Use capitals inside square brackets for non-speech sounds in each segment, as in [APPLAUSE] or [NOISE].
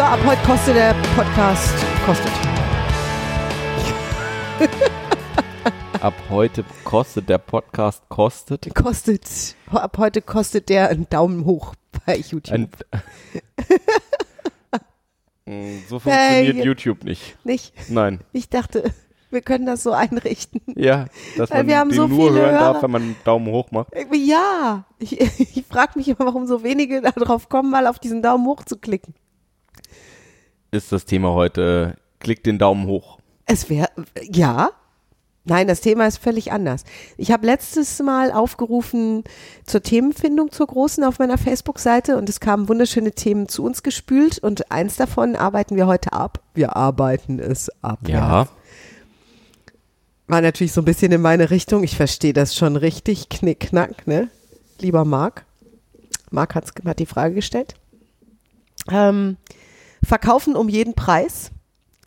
So, ab heute kostet der Podcast, kostet. [LAUGHS] Ab heute kostet der Podcast kostet. Kostet, ab heute kostet der einen Daumen hoch bei YouTube. Ein [LAUGHS] so funktioniert Hey. YouTube nicht. Nicht? Nein. Ich dachte, wir können das so einrichten. Ja, dass man wir haben den so nur viele hören darf, Hörer. wenn man einen Daumen hoch macht. Ja, ich, [LAUGHS] ich frage mich immer, warum so wenige darauf kommen, mal auf diesen Daumen hoch zu klicken. Ist das Thema heute. Klick den Daumen hoch. Es wäre, ja. Nein, das Thema ist völlig anders. Ich habe letztes Mal aufgerufen zur Themenfindung zur Großen auf meiner Facebook-Seite und es kamen wunderschöne Themen zu uns gespült und eins davon arbeiten wir heute ab. Wir arbeiten es ab. Ja. War natürlich so ein bisschen in meine Richtung. Ich verstehe das schon richtig. Knickknack, ne? Lieber Marc. Marc hat die Frage gestellt. Ähm, verkaufen um jeden Preis.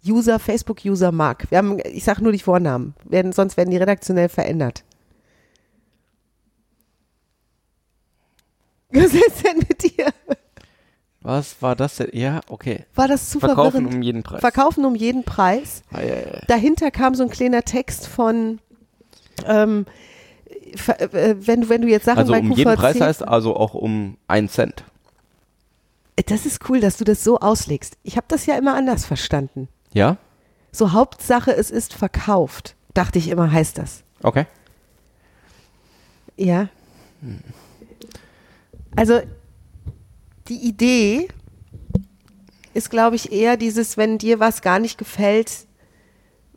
User, Facebook-User Marc. Wir haben, ich sage nur die Vornamen, werden, sonst werden die redaktionell verändert. [LAUGHS] Was ist denn mit dir? Was war das denn? Ja, okay. War das zu Verkaufen verwirrend? um jeden Preis. Verkaufen um jeden Preis. Ah, ja, ja. dahinter kam so ein kleiner Text von, ähm, äh, wenn, du, wenn du jetzt Sachen Also bei um jeden Preis heißt also auch um einen Cent. Das ist cool, dass du das so auslegst. Ich habe das ja immer anders verstanden. Ja? So Hauptsache, es ist verkauft, dachte ich immer, heißt das. Okay. Ja. Also die Idee ist, glaube ich, eher dieses, wenn dir was gar nicht gefällt,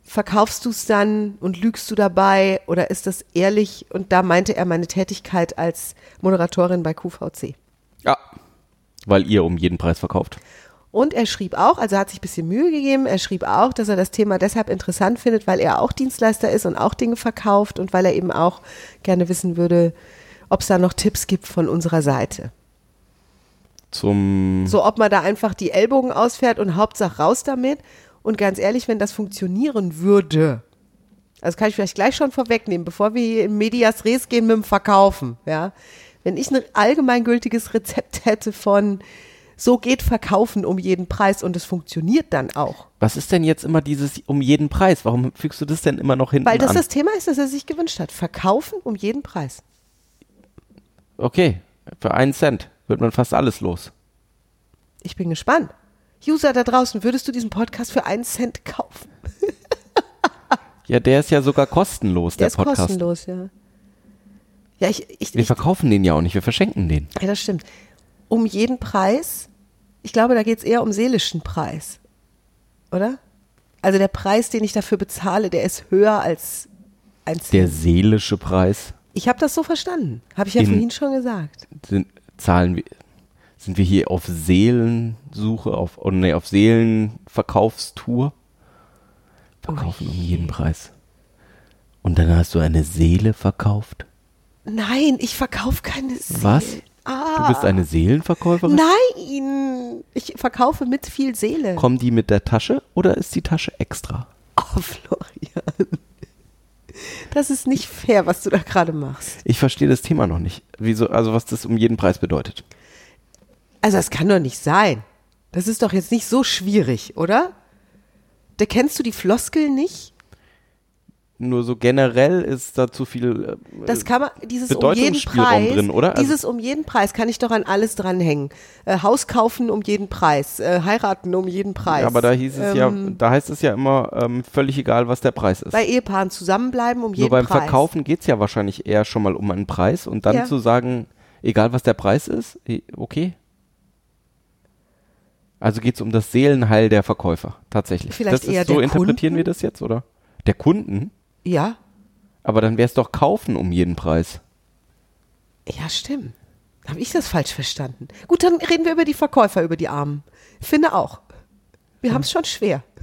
verkaufst du es dann und lügst du dabei oder ist das ehrlich? Und da meinte er meine Tätigkeit als Moderatorin bei QVC. Ja. Weil ihr um jeden Preis verkauft. Und er schrieb auch, also er hat sich ein bisschen Mühe gegeben, er schrieb auch, dass er das Thema deshalb interessant findet, weil er auch Dienstleister ist und auch Dinge verkauft und weil er eben auch gerne wissen würde, ob es da noch Tipps gibt von unserer Seite. Zum. So, ob man da einfach die Ellbogen ausfährt und Hauptsache raus damit. Und ganz ehrlich, wenn das funktionieren würde, also kann ich vielleicht gleich schon vorwegnehmen, bevor wir hier in Medias Res gehen mit dem Verkaufen, ja. Wenn ich ein allgemeingültiges Rezept hätte von so geht Verkaufen um jeden Preis und es funktioniert dann auch. Was ist denn jetzt immer dieses um jeden Preis? Warum fügst du das denn immer noch hinten Weil das an? das Thema ist, das er sich gewünscht hat. Verkaufen um jeden Preis. okay, für einen Cent wird man fast alles los. Ich bin gespannt. User da draußen, würdest du diesen Podcast für einen Cent kaufen? Ja, der ist ja sogar kostenlos, der, Der ist Podcast. kostenlos, ja. Ja, ich, ich, Wir ich verkaufen den ja auch nicht, wir verschenken den. Ja, das stimmt. Um jeden Preis, ich glaube, da geht es eher um seelischen Preis. Oder? Also der Preis, den ich dafür bezahle, der ist höher als ein Cent. Der seelische Preis Ich habe das so verstanden. Habe ich ja In- vorhin schon gesagt. sind, zahlen wir, sind wir hier auf Seelensuche, auf, oh nee, auf Seelenverkaufstour? Verkaufen um jeden Preis. Und dann hast du eine Seele verkauft? Nein, ich verkaufe keine Seele. Was? Ah, Du bist eine Seelenverkäuferin? Nein, ich verkaufe mit viel Seele. Kommen die mit der Tasche oder ist die Tasche extra? Oh, Florian. Das ist nicht fair, was du da gerade machst. Ich verstehe das Thema noch nicht. Wieso, also was das um jeden Preis bedeutet. Also das kann doch nicht sein. Das ist doch jetzt nicht so schwierig, oder? Da kennst du die Floskel nicht? Nur so generell ist da zu viel. äh, Das kann man, dieses um jeden Preis, drin, oder? Also- dieses um jeden Preis kann ich doch an alles dranhängen. Äh, Haus kaufen um jeden Preis, äh, heiraten um jeden Preis. Ja, aber da hieß es ja, Ähm, da heißt es ja immer ähm, völlig egal, was der Preis ist. Bei Ehepaaren zusammenbleiben um Nur jeden beim Preis. Verkaufen geht es ja wahrscheinlich eher schon mal um einen Preis und dann Ja. zu sagen, egal was der Preis ist, okay. Also geht es um das Seelenheil der Verkäufer, tatsächlich. Vielleicht das ist, eher so der interpretieren Kunden? wir das jetzt, oder? Der Kunden? Ja, Aber dann wäre es doch kaufen um jeden Preis. ja, stimmt. Habe ich das falsch verstanden? Gut, dann reden wir über die Verkäufer, über die Armen. Ich finde auch. Wir haben es schon schwer. [LAUGHS]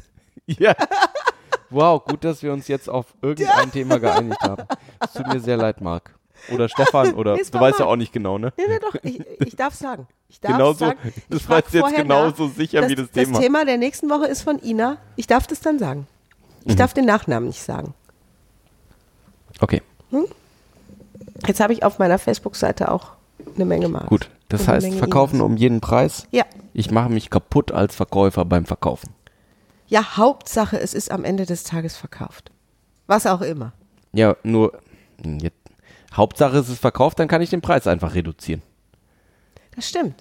Ja. Wow, gut, dass wir uns jetzt auf irgendein Thema geeinigt haben. Es tut mir sehr leid, Marc. Oder Stefan, oder du weißt ja auch nicht genau, ne? Nee, nee, doch, ich, ich darf sagen. Ich darf Genauso, sagen. das war jetzt, genauso nach. sicher wie das Thema. Das Thema der nächsten Woche ist von Ina. Ich darf das dann sagen. Ich Mhm. darf den Nachnamen nicht sagen. Okay, Jetzt habe ich auf meiner Facebook-Seite auch eine Menge Marks. gut. Das heißt, verkaufen Inas. um jeden Preis. Ja, Ich mache mich kaputt als Verkäufer beim Verkaufen. Ja, Hauptsache, es ist am Ende des Tages verkauft. Was auch immer. Ja, nur hm, jetzt, Hauptsache es ist verkauft, dann kann ich den Preis einfach reduzieren. Das stimmt.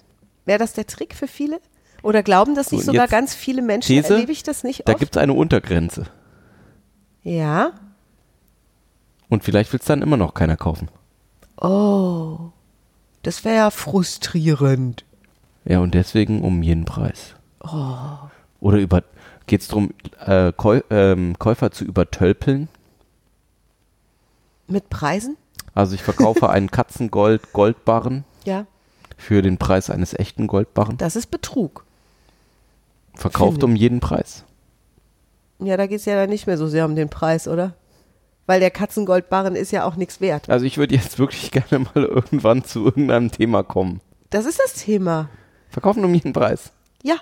Wäre das der Trick für viele? Oder glauben das nicht So, sogar ganz viele Menschen? These, Erlebe ich das nicht Da oft? gibt es eine Untergrenze. ja. Und vielleicht will es dann immer noch keiner kaufen. Oh. Das wäre ja frustrierend. Ja, und deswegen um jeden Preis. Oh. Oder über geht es darum, äh, Käu ähm, Käufer zu übertölpeln? Mit Preisen? Also ich verkaufe einen [LAUGHS] Katzengold Goldbarren Ja. für den Preis eines echten Goldbarren. Das ist Betrug. Verkauft um jeden Preis. Ja, da geht es ja dann nicht mehr so sehr um den Preis, oder? Weil der Katzengoldbarren ist ja auch nichts wert. Also ich würde jetzt wirklich [LAUGHS] gerne mal irgendwann zu irgendeinem Thema kommen. Das ist das Thema. Verkaufen um jeden Preis. Ja.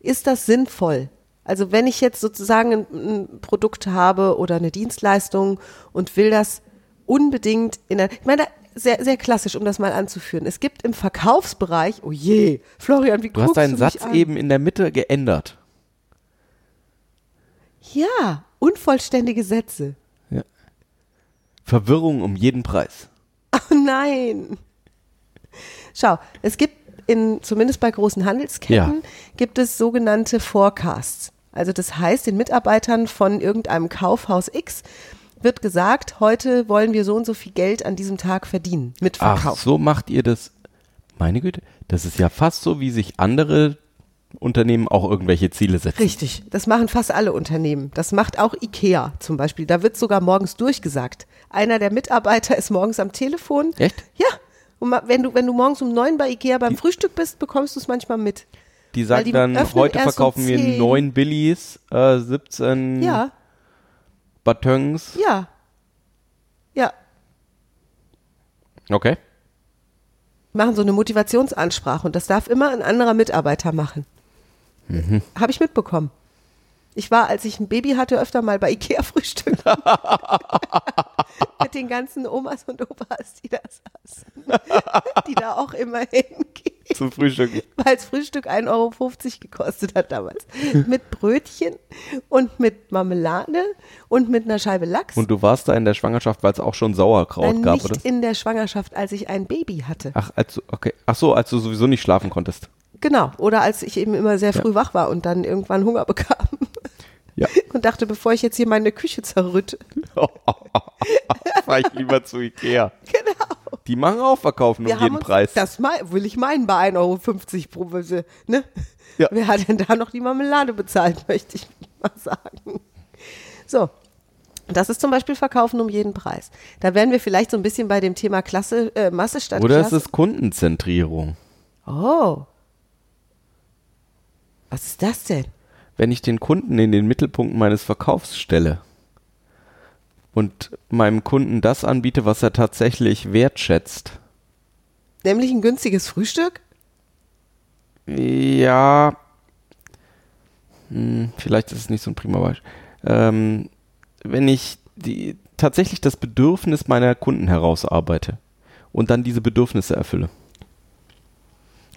Ist das sinnvoll? Also wenn ich jetzt sozusagen ein, ein Produkt habe oder eine Dienstleistung und will das unbedingt in der, ich meine, sehr, sehr klassisch, um das mal anzuführen. Es gibt im Verkaufsbereich, oh je, Florian, wie Du hast deinen du Satz an? eben in der Mitte geändert. Ja, unvollständige Sätze. Verwirrung um jeden Preis. [LAUGHS] Oh nein. Schau, es gibt in, zumindest bei großen Handelsketten, gibt es sogenannte Forecasts. Also das heißt, den Mitarbeitern von irgendeinem Kaufhaus X wird gesagt, heute wollen wir so und so viel Geld an diesem Tag verdienen mit Ach, Verkauf. so macht ihr das. Meine Güte, das ist ja fast so, wie sich andere Unternehmen auch irgendwelche Ziele setzen. Richtig, das machen fast alle Unternehmen. Das macht auch IKEA zum Beispiel. Da wird sogar morgens durchgesagt. Einer der Mitarbeiter ist morgens am Telefon. Echt? Ja. Und wenn du, wenn du morgens um neun bei IKEA beim Frühstück bist, bekommst du es manchmal mit. Die sagen die dann, heute erst um verkaufen wir 10. neun Billies, äh, 17 Ja, Batons. ja. Ja. Okay. Machen so eine Motivationsansprache und das darf immer ein anderer Mitarbeiter machen. Habe ich mitbekommen. Ich war, als ich ein Baby hatte, öfter mal bei Ikea [LAUGHS] frühstücken. [LAUGHS] Mit den ganzen Omas und Opas, die da saßen. [LAUGHS] die da auch immer hingehen. Zum Frühstück. Weil das Frühstück 1,50 Euro gekostet hat damals. Mit Brötchen und mit Marmelade und mit einer Scheibe Lachs. Und du warst da in der Schwangerschaft, weil es auch schon Sauerkraut Nein, gab, nicht oder? in der Schwangerschaft, als ich ein Baby hatte. Ach, als okay. Ach so, als du sowieso nicht schlafen konntest. Genau. Oder als ich eben immer sehr früh wach war und dann irgendwann Hunger [LAUGHS] bekam. Ja. Und dachte, bevor ich jetzt hier meine Küche zerrütte. [LAUGHS] Fahr ich lieber zu Ikea. Genau. Die machen auch Verkaufen um Wir haben jeden uns, Preis. Das will ich meinen bei 1,50 Euro pro Würfel, ne? Ja. Wer hat denn da noch die Marmelade bezahlt, [LAUGHS] möchte ich mal sagen. So. Das ist zum Beispiel Verkaufen um jeden Preis. Da wären wir vielleicht so ein bisschen bei dem Thema Klasse, äh, Masse statt Oder es Klasse. ist Kundenzentrierung. oh. Was ist das denn? Wenn ich den Kunden in den Mittelpunkt meines Verkaufs stelle und meinem Kunden das anbiete, was er tatsächlich wertschätzt. Nämlich ein günstiges Frühstück? Ja, hm, vielleicht ist es nicht so ein prima Beispiel. Ähm, wenn ich die, tatsächlich das Bedürfnis meiner Kunden herausarbeite und dann diese Bedürfnisse erfülle.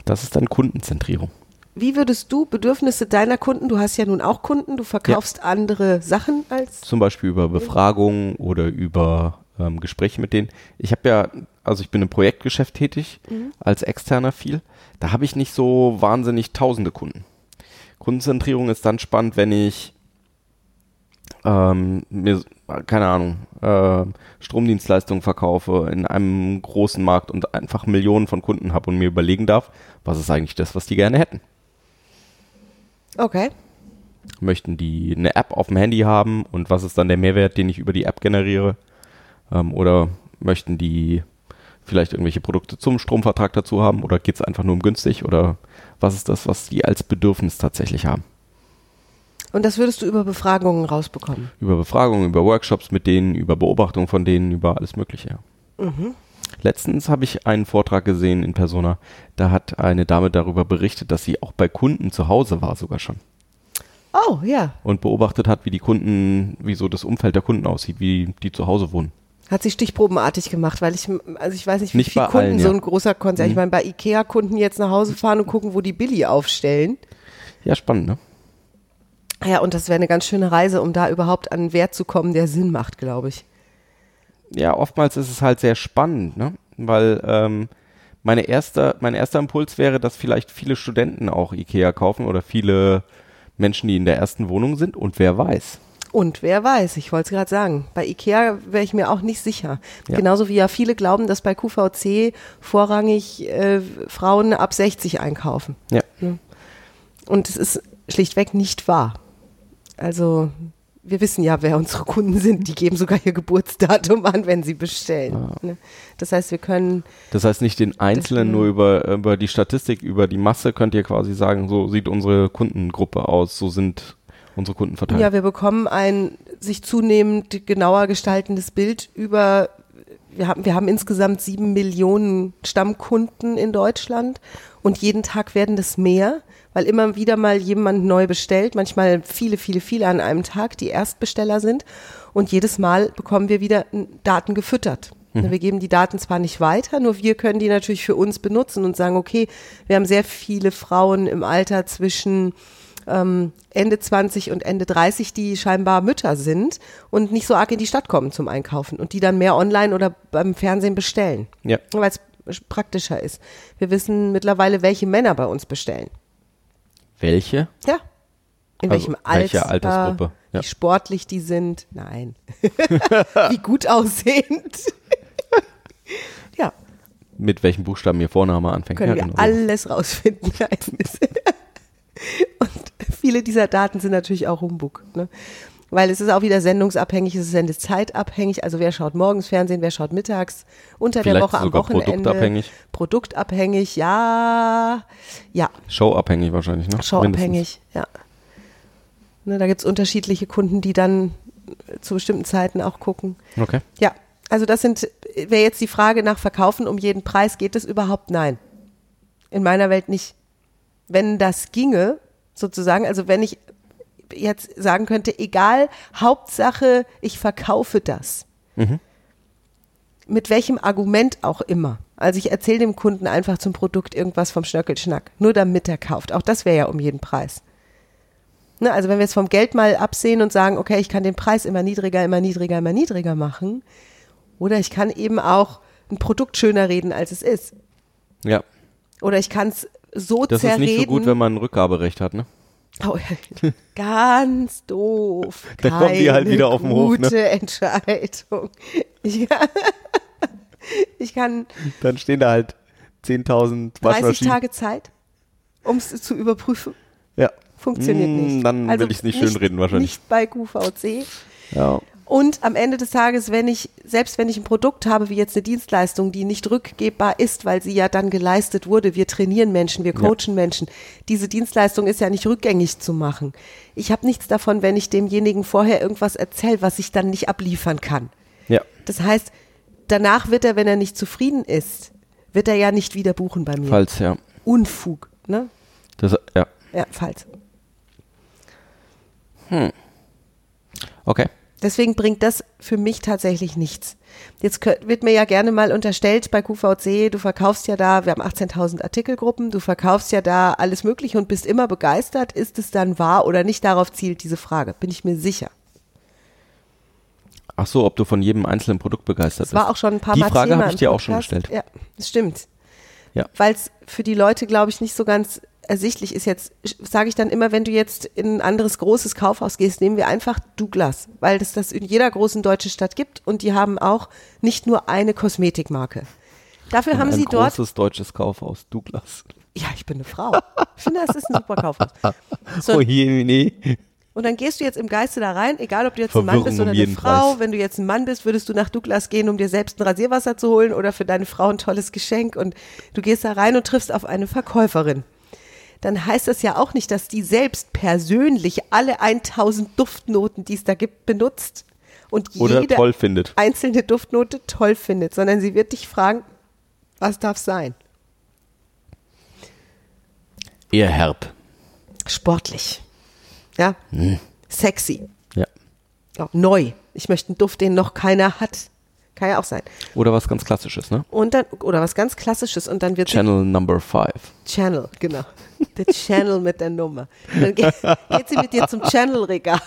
Das ist dann Kundenzentrierung. Wie würdest du Bedürfnisse deiner Kunden, du hast ja nun auch Kunden, du verkaufst andere Sachen als Zum Beispiel über Befragungen oder über ähm, Gespräche mit denen. Ich habe ja, also ich bin im Projektgeschäft tätig, als externer viel. Da habe ich nicht so wahnsinnig tausende Kunden. Kundenzentrierung ist dann spannend, wenn ich ähm, mir, keine Ahnung, äh, Stromdienstleistungen verkaufe in einem großen Markt und einfach Millionen von Kunden habe und mir überlegen darf, was ist eigentlich das, was die gerne hätten. Okay. möchten die eine App auf dem Handy haben und was ist dann der Mehrwert, den ich über die App generiere? Ähm, oder möchten die vielleicht irgendwelche Produkte zum Stromvertrag dazu haben oder geht es einfach nur um günstig oder was ist das, was die als Bedürfnis tatsächlich haben? Und das würdest du über Befragungen rausbekommen. Über Befragungen, über Workshops mit denen, über Beobachtung von denen, über alles Mögliche. ja. Letztens habe ich einen Vortrag gesehen in Persona, da hat eine Dame darüber berichtet, dass sie auch bei Kunden zu Hause war sogar schon. Oh, ja. und beobachtet hat, wie die Kunden, wie so das Umfeld der Kunden aussieht, wie die zu Hause wohnen. Hat sie stichprobenartig gemacht, weil ich, also ich weiß nicht, wie Nicht viele bei Kunden allen, so ja. ein großer Konzern. Ich meine, bei Ikea-Kunden jetzt nach Hause fahren und gucken, wo die Billy aufstellen. Ja, spannend, ne? Ja, und das wäre eine ganz schöne Reise, um da überhaupt an einen Wert zu kommen, der Sinn macht, glaube ich. Ja, oftmals ist es halt sehr spannend, ne? Weil ähm, meine erste, mein erster Impuls wäre, dass vielleicht viele Studenten auch Ikea kaufen oder viele Menschen, die in der ersten Wohnung sind und wer weiß. Und wer weiß, ich wollte es gerade sagen, bei Ikea wäre ich mir auch nicht sicher. Ja. Genauso wie ja viele glauben, dass bei QVC vorrangig äh, Frauen ab 60 einkaufen. Ja. Und es ist schlichtweg nicht wahr. Also wir wissen ja, wer unsere Kunden sind. Die geben sogar ihr Geburtsdatum an, wenn sie bestellen. ne? Das heißt, wir können, Das heißt nicht den Einzelnen, nur über, über die Statistik, über die Masse könnt ihr quasi sagen, so sieht unsere Kundengruppe aus, so sind unsere Kunden verteilt. ja, wir bekommen ein sich zunehmend genauer gestaltendes Bild über, wir haben, wir haben insgesamt sieben Millionen Stammkunden in Deutschland und jeden Tag werden das mehr, weil immer wieder mal jemand neu bestellt, manchmal viele, viele, viele an einem Tag, die Erstbesteller sind und jedes Mal bekommen wir wieder Daten gefüttert. Wir geben die Daten zwar nicht weiter, nur wir können die natürlich für uns benutzen und sagen, okay, wir haben sehr viele Frauen im Alter zwischen ähm, Ende 20 und Ende 30, die scheinbar Mütter sind und nicht so arg in die Stadt kommen zum Einkaufen und die dann mehr online oder beim Fernsehen bestellen, Ja. weil es praktischer ist. Wir wissen mittlerweile, welche Männer bei uns bestellen. Welche? Ja. In Also, welchem Alter, welche Altersgruppe? Ja. wie sportlich die sind. Nein. [LAUGHS] wie gut aussehend. ja, Mit welchem Buchstaben ihr Vorname anfängt. können ja, wir genau. alles rausfinden. [LAUGHS] Und viele dieser Daten sind natürlich auch Humbug. Ne? Weil es ist auch wieder sendungsabhängig, es ist sendezeitabhängig. Also wer schaut morgens Fernsehen, wer schaut mittags, unter der Vielleicht Woche am Wochenende. produktabhängig. Produktabhängig, ja. Ja, Showabhängig wahrscheinlich, ne? Showabhängig, ja. Ne, da gibt es unterschiedliche Kunden, die dann zu bestimmten Zeiten auch gucken. Okay. Ja, also das sind, wäre jetzt die Frage nach Verkaufen um jeden Preis, geht es überhaupt? Nein. In meiner Welt nicht. Wenn das ginge, sozusagen, also wenn ich jetzt sagen könnte, egal, Hauptsache, ich verkaufe das. Mit welchem Argument auch immer. Also ich erzähle dem Kunden einfach zum Produkt irgendwas vom Schnöckelschnack, nur damit er kauft. Auch das wäre ja um jeden Preis. Ne, also wenn wir jetzt vom Geld mal absehen und sagen, okay, ich kann den Preis immer niedriger, immer niedriger, immer niedriger machen, oder ich kann eben auch ein Produkt schöner reden, als es ist. Ja. Oder ich kann es so Das zerreden. ist nicht so gut, wenn man ein Rückgaberecht hat, ne? Oh, ganz doof. [LAUGHS] Da kommen die halt wieder auf den Hof, ne? Gute Entscheidung. [LAUGHS] Ich kann, ich kann Dann stehen da halt 10.000 30 Waschmaschinen. Tage Zeit, um es zu überprüfen. Ja. Funktioniert Mm, nicht. Dann Also will ich es nicht schönreden wahrscheinlich. Nicht bei QVC. Ja. Und am Ende des Tages, wenn ich, selbst wenn ich ein Produkt habe, wie jetzt eine Dienstleistung, die nicht rückgebbar ist, weil sie ja dann geleistet wurde, wir trainieren Menschen, wir Ja. coachen Menschen, diese Dienstleistung ist ja nicht rückgängig zu machen. Ich habe nichts davon, wenn ich demjenigen vorher irgendwas erzähle, was ich dann nicht abliefern kann. Ja. Das heißt, danach wird er, wenn er nicht zufrieden ist, wird er ja nicht wieder buchen bei mir. Falls, ja. Unfug, ne? Das, ja. Ja, falls. Okay. Deswegen bringt das für mich tatsächlich nichts. Jetzt wird mir ja gerne mal unterstellt bei QVC, du verkaufst ja da, wir haben 18.000 Artikelgruppen, du verkaufst ja da alles Mögliche und bist immer begeistert. Ist es dann wahr oder nicht? Darauf zielt diese Frage. Bin ich mir sicher. Ach so, ob du von jedem einzelnen Produkt begeistert Das war bist. auch schon ein paar Die Mal Frage Thema habe ich dir auch schon gestellt. Ja, das stimmt. Ja. Weil es für die Leute, glaube ich, nicht so ganz ersichtlich ist. Jetzt sage ich dann immer, wenn du jetzt in ein anderes großes Kaufhaus gehst, nehmen wir einfach Douglas, weil es das in jeder großen deutschen Stadt gibt und die haben auch nicht nur eine Kosmetikmarke. Dafür haben ein sie dort großes deutsches Kaufhaus, Douglas. ja, ich bin eine Frau. Ich finde, das ist ein super Kaufhaus. [LAUGHS] So, Oh je, nee. und dann gehst du jetzt im Geiste da rein, egal ob du jetzt ein Mann Verwirrung bist um oder eine jeden Frau. Preis. Wenn du jetzt ein Mann bist, würdest du nach Douglas gehen, um dir selbst ein Rasierwasser zu holen oder für deine Frau ein tolles Geschenk. Und du gehst da rein und triffst auf eine Verkäuferin. Dann heißt das ja auch nicht, dass die selbst persönlich alle 1000 Duftnoten, die es da gibt, benutzt und Oder jede einzelne Duftnote toll findet, sondern sie wird dich fragen, was darf sein? Eher herb. Sportlich. Ja? Sexy. Ja. Ja, neu. Ich möchte einen Duft, den noch keiner hat. Kann ja auch sein. Oder was ganz Klassisches, ne? Und dann, oder was ganz Klassisches und dann wird sie Channel Number 5. Channel, genau. Der Channel mit der Nummer. Dann geht, geht sie mit dir zum Channel-Regal.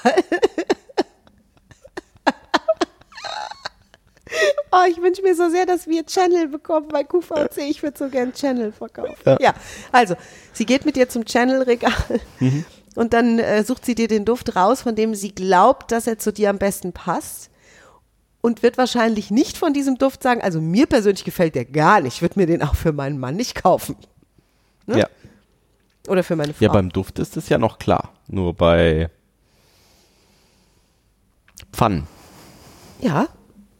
Oh, ich wünsche mir so sehr, dass wir Channel bekommen bei QVC. Ich würde so gern Channel verkaufen. Ja. Ja. also, sie geht mit dir zum Channel-Regal und dann äh, sucht sie dir den Duft raus, von dem sie glaubt, dass er zu dir am besten passt. Und wird wahrscheinlich nicht von diesem Duft sagen, also mir persönlich gefällt der gar nicht, würde mir den auch für meinen Mann nicht kaufen. Ne? Ja. Oder für meine Frau. ja, beim Duft ist es ja noch klar. Nur bei Pfannen. ja.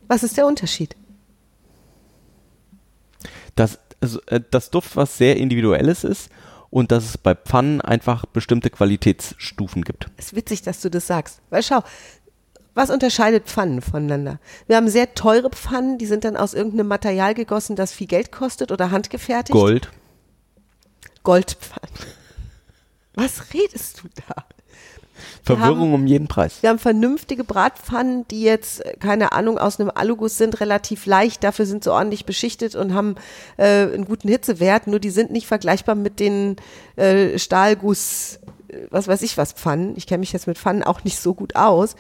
Was ist der Unterschied? Das, also, äh, das Duft was sehr individuelles ist und dass es bei Pfannen einfach bestimmte Qualitätsstufen gibt. Es ist witzig, dass du das sagst. Weil schau, was unterscheidet Pfannen voneinander? Wir haben sehr teure Pfannen, die sind dann aus irgendeinem Material gegossen, das viel Geld kostet oder handgefertigt. Gold. Goldpfannen. Was redest du da? Verwirrung um jeden Preis. Wir haben vernünftige Bratpfannen, die jetzt, äh, keine Ahnung, aus einem Aluguss sind, relativ leicht, dafür sind sie ordentlich beschichtet und haben äh, einen guten Hitzewert, nur die sind nicht vergleichbar mit den äh, Stahlguss, äh, was weiß ich was, Pfannen. Ich kenne mich jetzt mit Pfannen auch nicht so gut aus.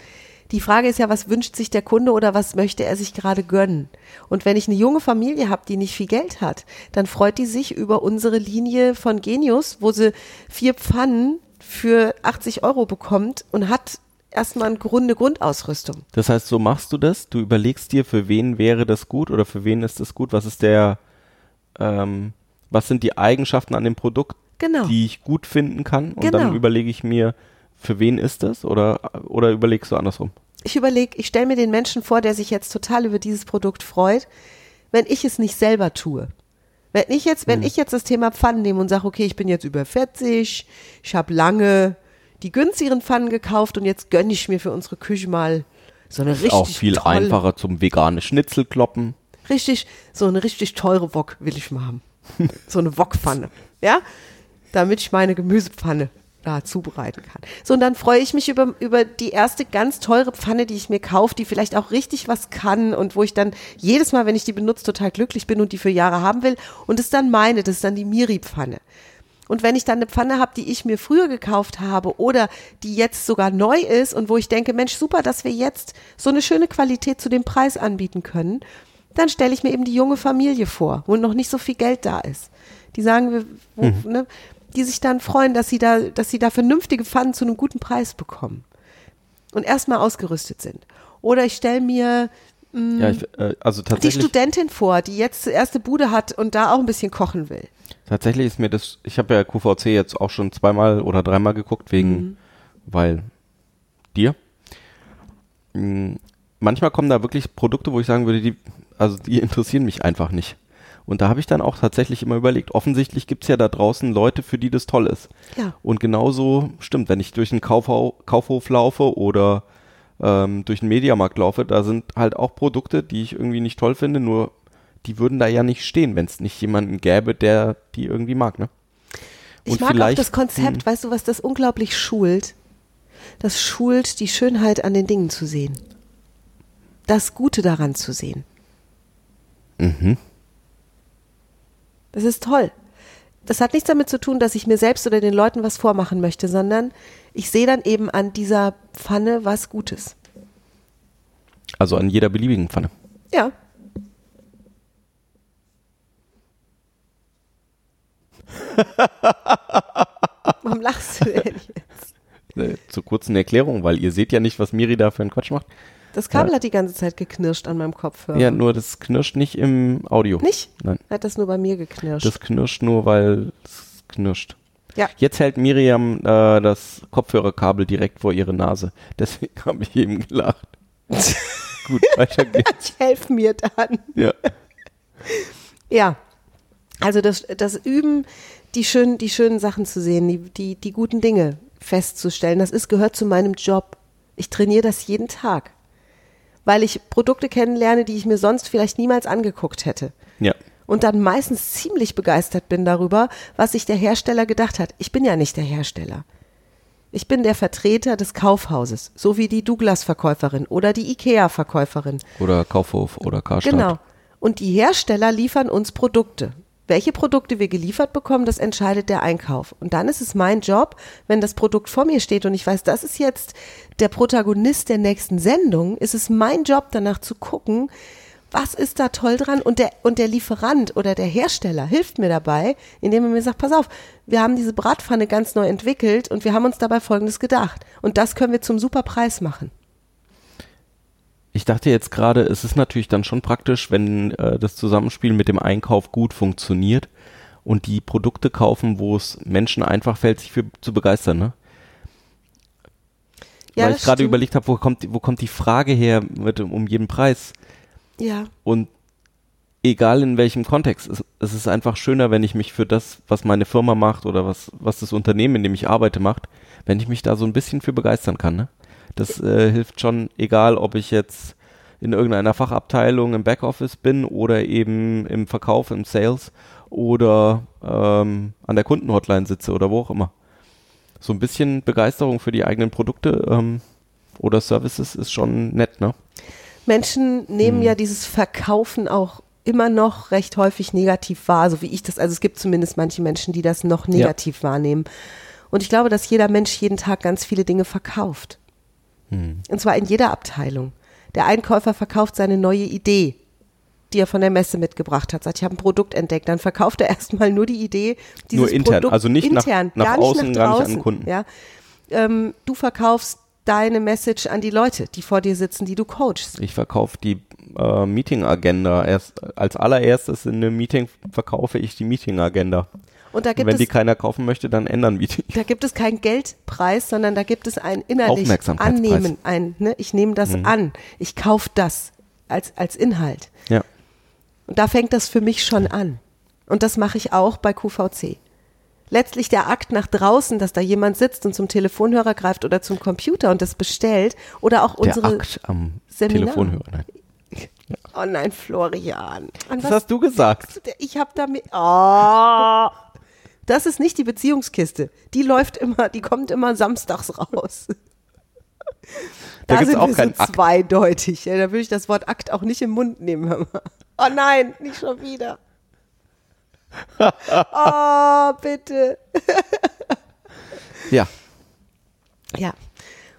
Die Frage ist ja, was wünscht sich der Kunde oder was möchte er sich gerade gönnen? Und wenn ich eine junge Familie habe, die nicht viel Geld hat, dann freut die sich über unsere Linie von Genius, wo sie vier Pfannen für 80 Euro bekommt und hat erstmal eine Grunde Grundausrüstung. Das heißt, so machst du das. Du überlegst dir, für wen wäre das gut oder für wen ist das gut. Was ist der, ähm, was sind die Eigenschaften an dem Produkt, Genau. die ich gut finden kann? Und Genau. dann überlege ich mir, für wen ist das oder, oder überlegst du andersrum? Ich überlege, ich stelle mir den Menschen vor, der sich jetzt total über dieses Produkt freut, wenn ich es nicht selber tue. Wenn ich jetzt, wenn ich jetzt das Thema Pfannen nehme und sage, okay, ich bin jetzt über 40, ich habe lange die günstigeren Pfannen gekauft und jetzt gönne ich mir für unsere Küche mal so eine richtig Auch viel tolle, einfacher zum vegane Schnitzel kloppen. richtig, so eine richtig teure Wok will ich mal haben. [LAUGHS] so eine Wokpfanne, ja? Damit ich meine Gemüsepfanne da zubereiten kann. So, und dann freue ich mich über, über die erste ganz teure Pfanne, die ich mir kaufe, die vielleicht auch richtig was kann und wo ich dann jedes Mal, wenn ich die benutze, total glücklich bin und die für Jahre haben will. Und das ist dann meine, das ist dann die Miri-Pfanne. Und wenn ich dann eine Pfanne habe, die ich mir früher gekauft habe oder die jetzt sogar neu ist und wo ich denke, Mensch, super, dass wir jetzt so eine schöne Qualität zu dem Preis anbieten können, dann stelle ich mir eben die junge Familie vor, wo noch nicht so viel Geld da ist. Die sagen, wir, wo, ne, die sich dann freuen, dass sie da, dass sie da vernünftige Pfannen zu einem guten Preis bekommen und erstmal ausgerüstet sind. Oder ich stelle mir Ja, ich, äh, also die Studentin vor, die jetzt die erste Bude hat und da auch ein bisschen kochen will. tatsächlich ist mir das, ich habe ja QVC jetzt auch schon zweimal oder dreimal geguckt, wegen, Mhm. weil dir. Mm, Manchmal kommen da wirklich Produkte, wo ich sagen würde, die, also die interessieren mich einfach nicht. Und da habe ich dann auch tatsächlich immer überlegt, offensichtlich gibt's ja da draußen Leute, für die das toll ist. Ja. Und genauso stimmt, wenn ich durch einen Kaufhau, Kaufhof laufe oder ähm, durch einen Mediamarkt laufe, da sind halt auch Produkte, die ich irgendwie nicht toll finde, nur die würden da ja nicht stehen, wenn es nicht jemanden gäbe, der die irgendwie mag, ne? Ich Und mag auch das Konzept, weißt du, was das unglaublich schult? Das schult die Schönheit an den Dingen zu sehen. Das Gute daran zu sehen. Mhm. Das ist toll. Das hat nichts damit zu tun, dass ich mir selbst oder den Leuten was vormachen möchte, sondern ich sehe dann eben an dieser Pfanne was Gutes. Also an jeder beliebigen Pfanne. Ja. [LAUGHS] Warum lachst du denn jetzt? Äh, zur kurzen Erklärung, weil ihr seht ja nicht, was Miri da für einen Quatsch macht. Das Kabel hat die ganze Zeit geknirscht an meinem Kopfhörer. Ja, nur das knirscht nicht im Audio. Nicht? Nein, Hat das nur bei mir geknirscht. das knirscht nur, weil es knirscht. ja. Jetzt hält Miriam äh, das Kopfhörerkabel direkt vor ihre Nase. Deswegen [LAUGHS] habe ich eben gelacht. [LAUGHS] Gut, weiter geht's. Helf mir dann. Ja. Ja. Also das, das Üben, die schönen, die schönen Sachen zu sehen, die, die, die guten Dinge festzustellen, das ist, gehört zu meinem Job. Ich trainiere das jeden Tag. Weil ich Produkte kennenlerne, die ich mir sonst vielleicht niemals angeguckt hätte. Ja. Und dann meistens ziemlich begeistert bin darüber, was sich der Hersteller gedacht hat. Ich bin ja nicht der Hersteller. Ich bin der Vertreter des Kaufhauses, so wie die Douglas-Verkäuferin oder die IKEA-Verkäuferin. Oder Kaufhof oder Karstadt. Genau. Und die Hersteller liefern uns Produkte. Welche Produkte wir geliefert bekommen, das entscheidet der Einkauf. Und dann ist es mein Job, wenn das Produkt vor mir steht und ich weiß, das ist jetzt der Protagonist der nächsten Sendung, ist es mein Job, danach zu gucken, was ist da toll dran? Und der, und der Lieferant oder der Hersteller hilft mir dabei, indem er mir sagt, pass auf, wir haben diese Bratpfanne ganz neu entwickelt und wir haben uns dabei Folgendes gedacht. Und das können wir zum super Preis machen. Ich dachte jetzt gerade, es ist natürlich dann schon praktisch, wenn äh, das Zusammenspiel mit dem Einkauf gut funktioniert und die Produkte kaufen, wo es Menschen einfach fällt, sich für zu begeistern, ne? Ja, Weil ich gerade überlegt habe, wo kommt, wo kommt die Frage her mit um jeden Preis? Ja. Und egal in welchem Kontext, es, es ist einfach schöner, wenn ich mich für das, was meine Firma macht oder was, was das Unternehmen, in dem ich arbeite, macht, wenn ich mich da so ein bisschen für begeistern kann. Ne? Das äh, hilft schon, egal ob ich jetzt in irgendeiner Fachabteilung im Backoffice bin oder eben im Verkauf, im Sales oder ähm, an der Kundenhotline sitze oder wo auch immer. So ein bisschen Begeisterung für die eigenen Produkte ähm, oder Services ist schon nett, ne? Menschen Hm. nehmen ja dieses Verkaufen auch immer noch recht häufig negativ wahr, so wie ich das. Also es gibt zumindest manche Menschen, die das noch negativ wahrnehmen. Und ich glaube, dass jeder Mensch jeden Tag ganz viele Dinge verkauft. Hm. Und zwar in jeder Abteilung. Der Einkäufer verkauft seine neue Idee, die er von der Messe mitgebracht hat. Sagt, ich habe ein Produkt entdeckt. Dann verkauft er [LAUGHS] erstmal nur die Idee, dieses Nur intern, Produkt also nicht nach- intern, nach gar nicht außen, nach gar nicht an draußen. Kunden. Ja. Ähm, du verkaufst deine Message an die Leute, die vor dir sitzen, die du coachst. Ich verkaufe die äh, Meeting-Agenda. Erst als allererstes in einem Meeting verkaufe ich die Meeting-Agenda. Und da gibt Wenn es die keiner kaufen möchte, dann ändern wir die. Da gibt es keinen Geldpreis, sondern da gibt es ein innerlich Aufmerksamkeitspreis. Mhm. Annehmen, ein, ne, ich nehme das an, ich kaufe das als, als Inhalt. Ja. Und da fängt das für mich schon an. Und das mache ich auch bei QVC. Letztlich der Akt nach draußen, dass da jemand sitzt und zum Telefonhörer greift oder zum Computer und das bestellt oder auch Der unsere Akt am Seminar. Telefonhörer. Nein. [LAUGHS] Oh nein, Florian. An Was hast du gesagt? Ich habe damit. Oh. Das ist nicht die Beziehungskiste. Die läuft immer, die kommt immer samstags raus. [LAUGHS] Da gibt's sind auch wir so Akt. zweideutig. Ja, da würde ich das Wort Akt auch nicht im Mund nehmen. Oh nein, nicht schon wieder. [LAUGHS] Oh, bitte. Ja. Ja.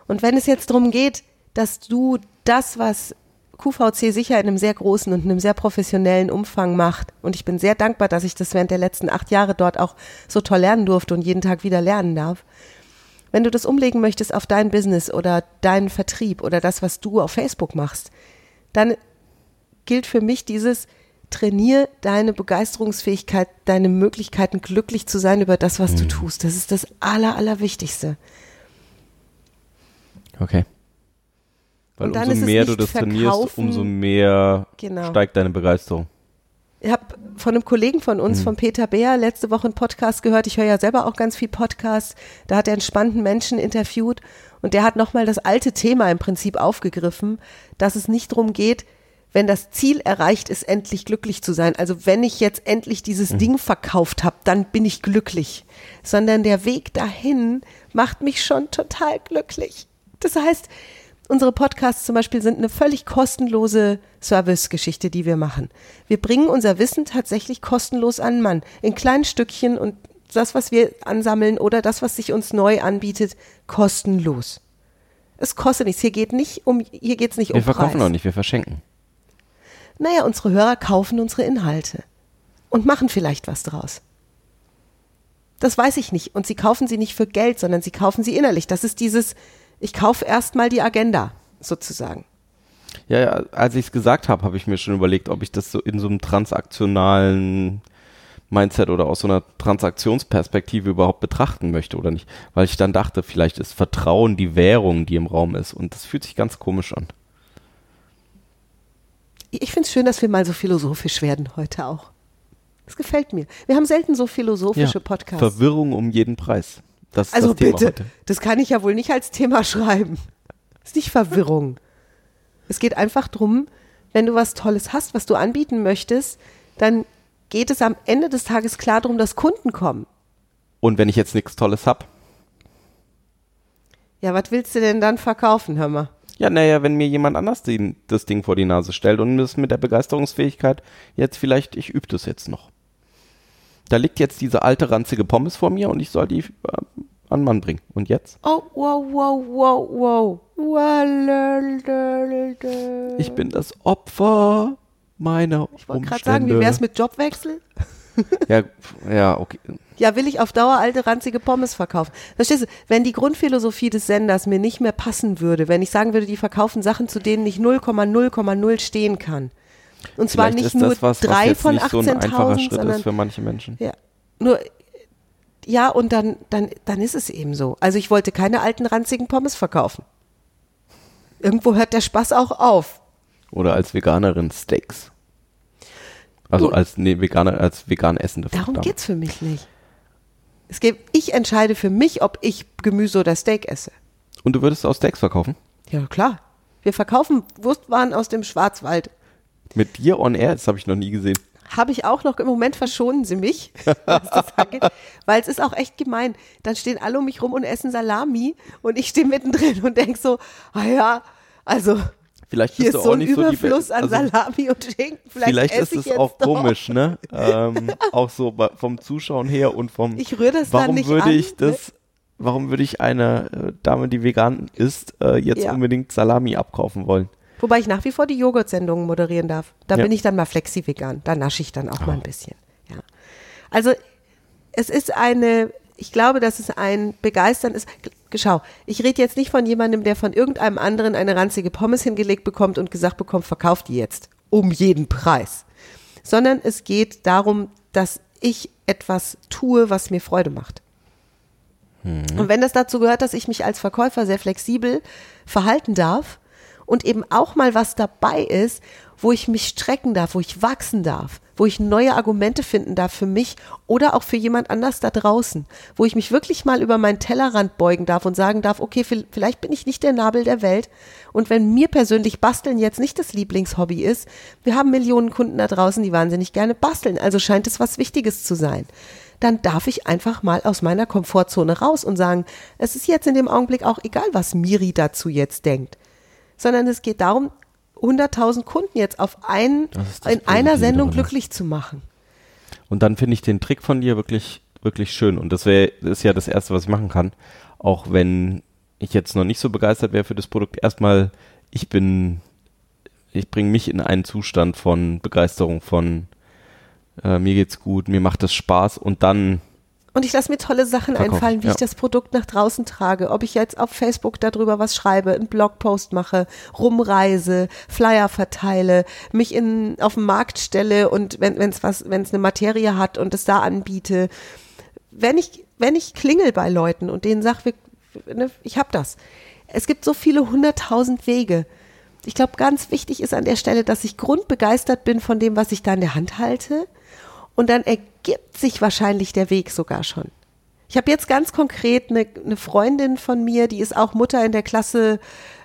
Und wenn es jetzt darum geht, dass du das, was QVC sicher in einem sehr großen und einem sehr professionellen Umfang macht, und ich bin sehr dankbar, dass ich das während der letzten acht Jahre dort auch so toll lernen durfte und jeden Tag wieder lernen darf. Wenn du das umlegen möchtest auf dein Business oder deinen Vertrieb oder das, was du auf Facebook machst, dann gilt für mich dieses trainier deine Begeisterungsfähigkeit, deine Möglichkeiten glücklich zu sein über das, was du tust. Das ist das aller, allerwichtigste. Okay. Weil umso mehr du das trainierst, verkaufen. umso mehr Genau. steigt deine Begeisterung. Ich habe von einem Kollegen von uns, von Peter Beer, letzte Woche einen Podcast gehört. Ich höre ja selber auch ganz viel Podcasts. Da hat er einen spannenden Menschen interviewt und der hat nochmal das alte Thema im Prinzip aufgegriffen, dass es nicht darum geht, wenn das Ziel erreicht ist, endlich glücklich zu sein. Also wenn ich jetzt endlich dieses Ding verkauft habe, dann bin ich glücklich. Sondern der Weg dahin macht mich schon total glücklich. Das heißt, Unsere Podcasts zum Beispiel sind eine völlig kostenlose Servicegeschichte, die wir machen. Wir bringen unser Wissen tatsächlich kostenlos an Mann. In kleinen Stückchen und das, was wir ansammeln oder das, was sich uns neu anbietet, kostenlos. Es kostet nichts. Hier geht nicht um, hier geht's nicht Wir um verkaufen Preis. auch nicht, wir verschenken. Naja, unsere Hörer kaufen unsere Inhalte und machen vielleicht was draus. Das weiß ich nicht. Und sie kaufen sie nicht für Geld, sondern sie kaufen sie innerlich. Das ist dieses, ich kaufe erstmal die Agenda, sozusagen. Ja, ja als ich es gesagt habe, habe ich mir schon überlegt, ob ich das so in so einem transaktionalen Mindset oder aus so einer Transaktionsperspektive überhaupt betrachten möchte oder nicht. Weil ich dann dachte, vielleicht ist Vertrauen die Währung, die im Raum ist. Und das fühlt sich ganz komisch an. Ich finde es schön, dass wir mal so philosophisch werden heute auch. Das gefällt mir. Wir haben selten so philosophische Podcasts. Verwirrung um jeden Preis. Das also das bitte, das kann ich ja wohl nicht als Thema [LAUGHS] schreiben. Das ist nicht Verwirrung. es geht einfach drum, wenn du was Tolles hast, was du anbieten möchtest, dann geht es am Ende des Tages klar darum, dass Kunden kommen. Und wenn ich jetzt nichts Tolles hab, Ja, was willst du denn dann verkaufen, hör mal? Ja, naja, wenn mir jemand anders den, das Ding vor die Nase stellt und das mit der Begeisterungsfähigkeit jetzt vielleicht, ich übe das jetzt noch. Da liegt jetzt diese alte ranzige Pommes vor mir und ich soll die äh, an Mann bringen. Und jetzt? Oh, wow, wow, wow, wow. Ich bin das Opfer meiner Ich wollte gerade sagen, wie wär's mit Jobwechsel? [LAUGHS] Ja, ja, okay. Ja, will ich auf Dauer alte ranzige Pommes verkaufen? Verstehst du, wenn die Grundphilosophie des Senders mir nicht mehr passen würde, wenn ich sagen würde, die verkaufen Sachen, zu denen ich 0,0,0 stehen kann. Und zwar Vielleicht nicht nur das was, was drei jetzt von nicht so ein einfacher 18.000, Schritt sondern ist für manche Menschen. ja, nur ja und dann dann dann ist es eben so. Also ich wollte keine alten ranzigen Pommes verkaufen. Irgendwo hört der Spaß auch auf. Oder als Veganerin Steaks. Also Gut. als nee, Veganer, als vegan essende Darum Dame. geht's für mich nicht. Es geht, ich entscheide für mich, ob ich Gemüse oder Steak esse. Und du würdest auch Steaks verkaufen? Ja, klar. Wir verkaufen Wurstwaren aus dem Schwarzwald. Mit dir on air? Das habe ich noch nie gesehen. Habe ich auch noch, im Moment verschonen sie mich, was [LAUGHS] [LAUGHS] das angeht, weil es ist auch echt gemein. Dann stehen alle um mich rum und essen Salami und ich stehe mittendrin und denk so, ah ja, also Vielleicht hier ist du so auch ein nicht so die Überfluss Be- an also, Salami und Schinken. Vielleicht, Vielleicht ist es auch doch. komisch, ne? [LAUGHS] ähm, auch so vom Zuschauen her und vom. Ich rühre das dann warum nicht würde an, ich das? Warum würde ich eine äh, Dame, die vegan ist, äh, jetzt Ja. unbedingt Salami abkaufen wollen? Wobei ich nach wie vor die Joghurtsendungen moderieren darf. Da Ja. bin ich dann mal flexi-vegan. Da nasche ich dann auch mal ein bisschen. Ja. Also es ist eine, ich glaube, dass es ein Begeistern ist. Schau, ich rede jetzt nicht von jemandem, der von irgendeinem anderen eine ranzige Pommes hingelegt bekommt und gesagt bekommt, verkauf die jetzt. Um jeden Preis. Sondern es geht darum, dass ich etwas tue, was mir Freude macht. Und wenn das dazu gehört, dass ich mich als Verkäufer sehr flexibel verhalten darf und eben auch mal was dabei ist, wo ich mich strecken darf, wo ich wachsen darf, wo ich neue Argumente finden darf für mich oder auch für jemand anders da draußen, wo ich mich wirklich mal über meinen Tellerrand beugen darf und sagen darf, okay, vi- vielleicht bin ich nicht der Nabel der Welt. Und wenn mir persönlich Basteln jetzt nicht das Lieblingshobby ist, wir haben Millionen Kunden da draußen, die wahnsinnig gerne basteln, also scheint es was Wichtiges zu sein. Dann darf ich einfach mal aus meiner Komfortzone raus und sagen, es ist jetzt in dem Augenblick auch egal, was Miri dazu jetzt denkt, sondern es geht darum, 100.000 Kunden jetzt auf einen, Das das in einer Sendung glücklich zu machen. Und dann finde ich den Trick von dir wirklich, wirklich schön. Und das wäre, ist ja das Erste, was ich machen kann. Auch wenn ich jetzt noch nicht so begeistert wäre für das Produkt. Erstmal, ich bin, ich bringe mich in einen Zustand von Begeisterung, von äh, mir geht's gut, mir macht es Spaß und dann, Und ich lasse mir tolle Sachen Verkaufen, einfallen, wie ja. ich das Produkt nach draußen trage. Ob ich jetzt auf Facebook darüber was schreibe, einen Blogpost mache, rumreise, Flyer verteile, mich in, auf den Markt stelle und wenn es was, wenn es eine Materie hat und es da anbiete. Wenn ich, wenn ich klingel bei Leuten und denen sage, ne, ich habe das. Es gibt so viele hunderttausend Wege. Ich glaube, ganz wichtig ist an der Stelle, dass ich grundbegeistert bin von dem, was ich da in der Hand halte. Und dann ergibt sich wahrscheinlich der Weg sogar schon. Ich habe jetzt ganz konkret eine, eine Freundin von mir, die ist auch Mutter in der Klasse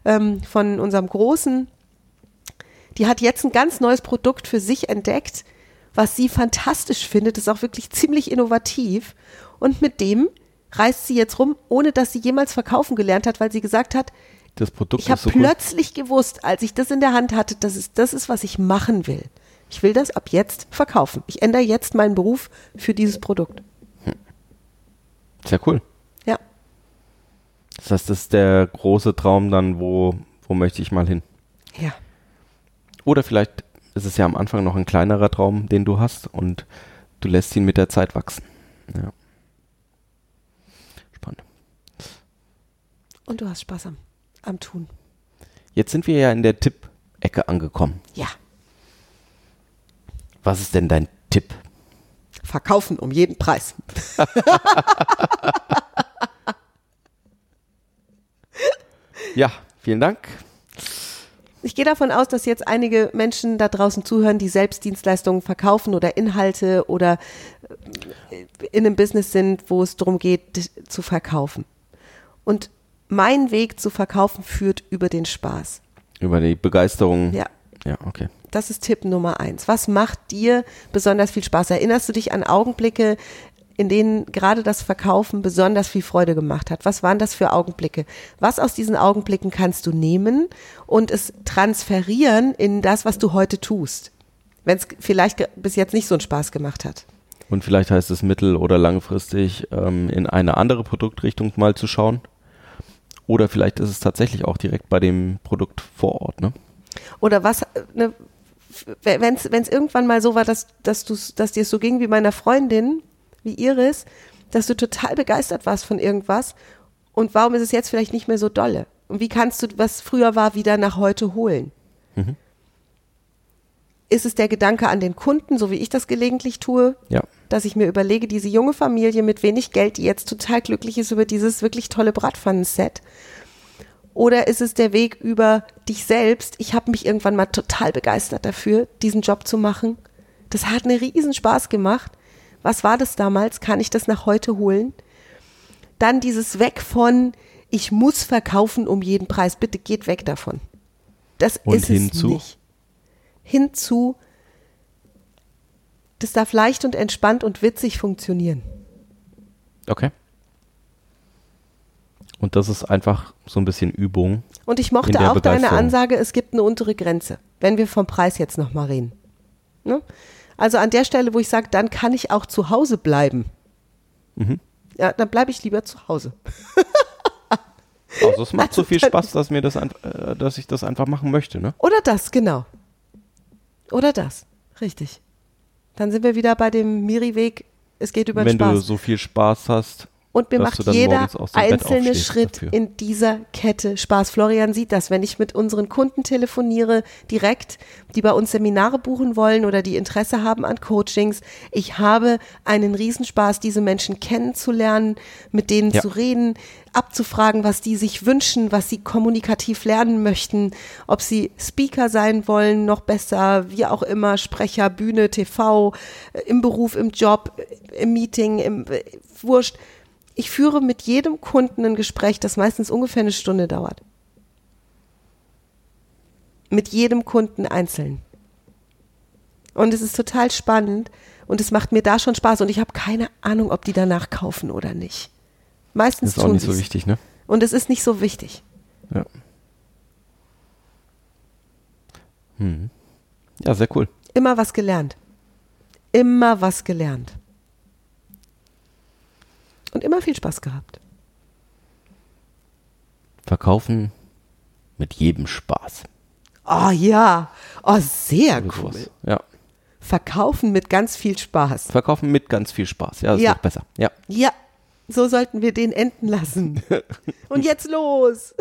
ähm, von unserem Großen. Die hat jetzt ein ganz neues Produkt für sich entdeckt, was sie fantastisch findet, ist auch wirklich ziemlich innovativ. Und mit dem reist sie jetzt rum, ohne dass sie jemals verkaufen gelernt hat, weil sie gesagt hat, das Produkt ich habe so plötzlich gewusst, als ich das in der Hand hatte, dass es das ist, was ich machen will. Ich will das ab jetzt verkaufen. Ich ändere jetzt meinen Beruf für dieses Produkt. Sehr cool. Ja. Das heißt, das ist der große Traum dann, wo, wo möchte ich mal hin? Ja. Oder vielleicht ist es ja am Anfang noch ein kleinerer Traum, den du hast und du lässt ihn mit der Zeit wachsen. Ja. Spannend. Und du hast Spaß am, am Tun. Jetzt sind wir ja in der Tipp-Ecke angekommen. Ja. Was ist denn dein Tipp? Verkaufen um jeden Preis. [LAUGHS] Ja, vielen Dank. Ich gehe davon aus, dass jetzt einige Menschen da draußen zuhören, die selbst Dienstleistungen verkaufen oder Inhalte oder äh, in einem Business sind, wo es darum geht, zu verkaufen. Und mein Weg zu verkaufen führt über den Spaß. Über die Begeisterung. Ja. Ja, okay. Das ist Tipp Nummer eins. Was macht dir besonders viel Spaß? Erinnerst du dich an Augenblicke in denen gerade das Verkaufen besonders viel Freude gemacht hat? Was waren das für Augenblicke? Was aus diesen Augenblicken kannst du nehmen und es transferieren in das, was du heute tust? Wenn es vielleicht bis jetzt nicht so einen Spaß gemacht hat. Und vielleicht heißt es mittel- oder langfristig ähm, in eine andere Produktrichtung mal zu schauen. Oder vielleicht ist es tatsächlich auch direkt bei dem Produkt vor Ort, ne? Oder was, ne, wenn es irgendwann mal so war, dass, dass, dass dir es so ging wie meiner Freundin, wie Iris, dass du total begeistert warst von irgendwas und warum ist es jetzt vielleicht nicht mehr so dolle? Und wie kannst du, was früher war, wieder nach heute holen? Mhm. Ist es der Gedanke an den Kunden, so wie ich das gelegentlich tue, ja. dass ich mir überlege, diese junge Familie mit wenig Geld, die jetzt total glücklich ist über dieses wirklich tolle Bratpfannenset, oder ist es der Weg über dich selbst? Ich habe mich irgendwann mal total begeistert dafür, diesen Job zu machen. Das hat einen riesen Spaß gemacht. Was war das damals? Kann ich das nach heute holen? Dann dieses Weg von, ich muss verkaufen um jeden Preis. Bitte geht weg davon. Das Und ist hinzu? es nicht. Hinzu, das darf leicht und entspannt und witzig funktionieren. Okay. Und das ist einfach so ein bisschen Übung. Und ich mochte auch deine Ansage, es gibt eine untere Grenze, wenn wir vom Preis jetzt nochmal reden. Ne? Also an der Stelle, wo ich sage, dann kann ich auch zu Hause bleiben. Mhm. Ja, dann bleibe ich lieber zu Hause. [LAUGHS] Also es macht also so viel Spaß, dass mir das, äh, dass ich das einfach machen möchte, ne? Oder das, genau. Oder das, richtig. Dann sind wir wieder bei dem Miri-Weg. Es geht über Wenn den Spaß. Wenn du so viel Spaß hast, und mir macht jeder einzelne Schritt dafür. in dieser Kette Spaß. Florian sieht das, wenn ich mit unseren Kunden telefoniere, direkt, die bei uns Seminare buchen wollen oder die Interesse haben an Coachings. Ich habe einen Riesenspaß, diese Menschen kennenzulernen, mit denen ja. zu reden, abzufragen, was die sich wünschen, was sie kommunikativ lernen möchten, ob sie Speaker sein wollen, noch besser, wie auch immer, Sprecher, Bühne, TV, im Beruf, im Job, im Meeting, im Wurscht ich führe mit jedem Kunden ein Gespräch, das meistens ungefähr eine Stunde dauert. Mit jedem Kunden einzeln. Und es ist total spannend und es macht mir da schon Spaß und ich habe keine Ahnung, ob die danach kaufen oder nicht. Meistens das ist auch nicht so wichtig, ne? Und es ist nicht so wichtig. Ja. Hm. Ja, sehr cool. Immer was gelernt. Immer was gelernt und immer viel Spaß gehabt. Verkaufen mit jedem Spaß. Oh ja, oh sehr cool. Ja. Verkaufen mit ganz viel Spaß. Verkaufen mit ganz viel Spaß. Ja, das ja. ist doch besser. Ja. Ja, so sollten wir den enden lassen. [LAUGHS] Und jetzt los.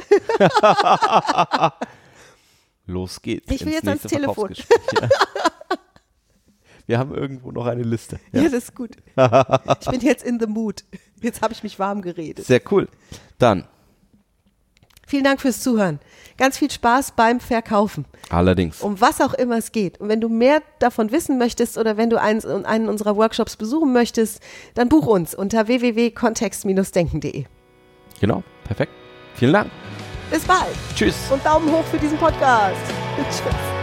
los geht's. Ich will jetzt ans Telefon. [LAUGHS] Wir haben irgendwo noch eine Liste. Ja, ja das ist gut. Ich bin jetzt in the mood. Jetzt habe ich mich warm geredet. Sehr cool. Dann. Vielen Dank fürs Zuhören. Ganz viel Spaß beim Verkaufen. Allerdings. Um was auch immer es geht. Und wenn du mehr davon wissen möchtest oder wenn du einen, einen unserer Workshops besuchen möchtest, dann buch uns unter www.kontext-denken.de. Genau, perfekt. Vielen Dank. Bis bald. Tschüss. Und Daumen hoch für diesen Podcast. [LAUGHS] Tschüss.